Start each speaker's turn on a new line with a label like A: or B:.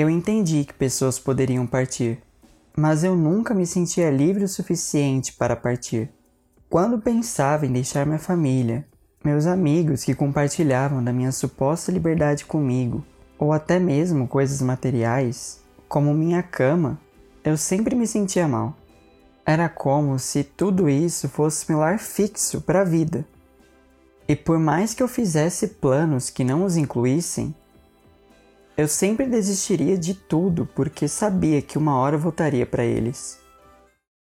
A: Eu entendi que pessoas poderiam partir, mas eu nunca me sentia livre o suficiente para partir. Quando pensava em deixar minha família, meus amigos que compartilhavam da minha suposta liberdade comigo, ou até mesmo coisas materiais, como minha cama, eu sempre me sentia mal. Era como se tudo isso fosse meu lar fixo para a vida. E por mais que eu fizesse planos que não os incluíssem, eu sempre desistiria de tudo porque sabia que uma hora voltaria para eles.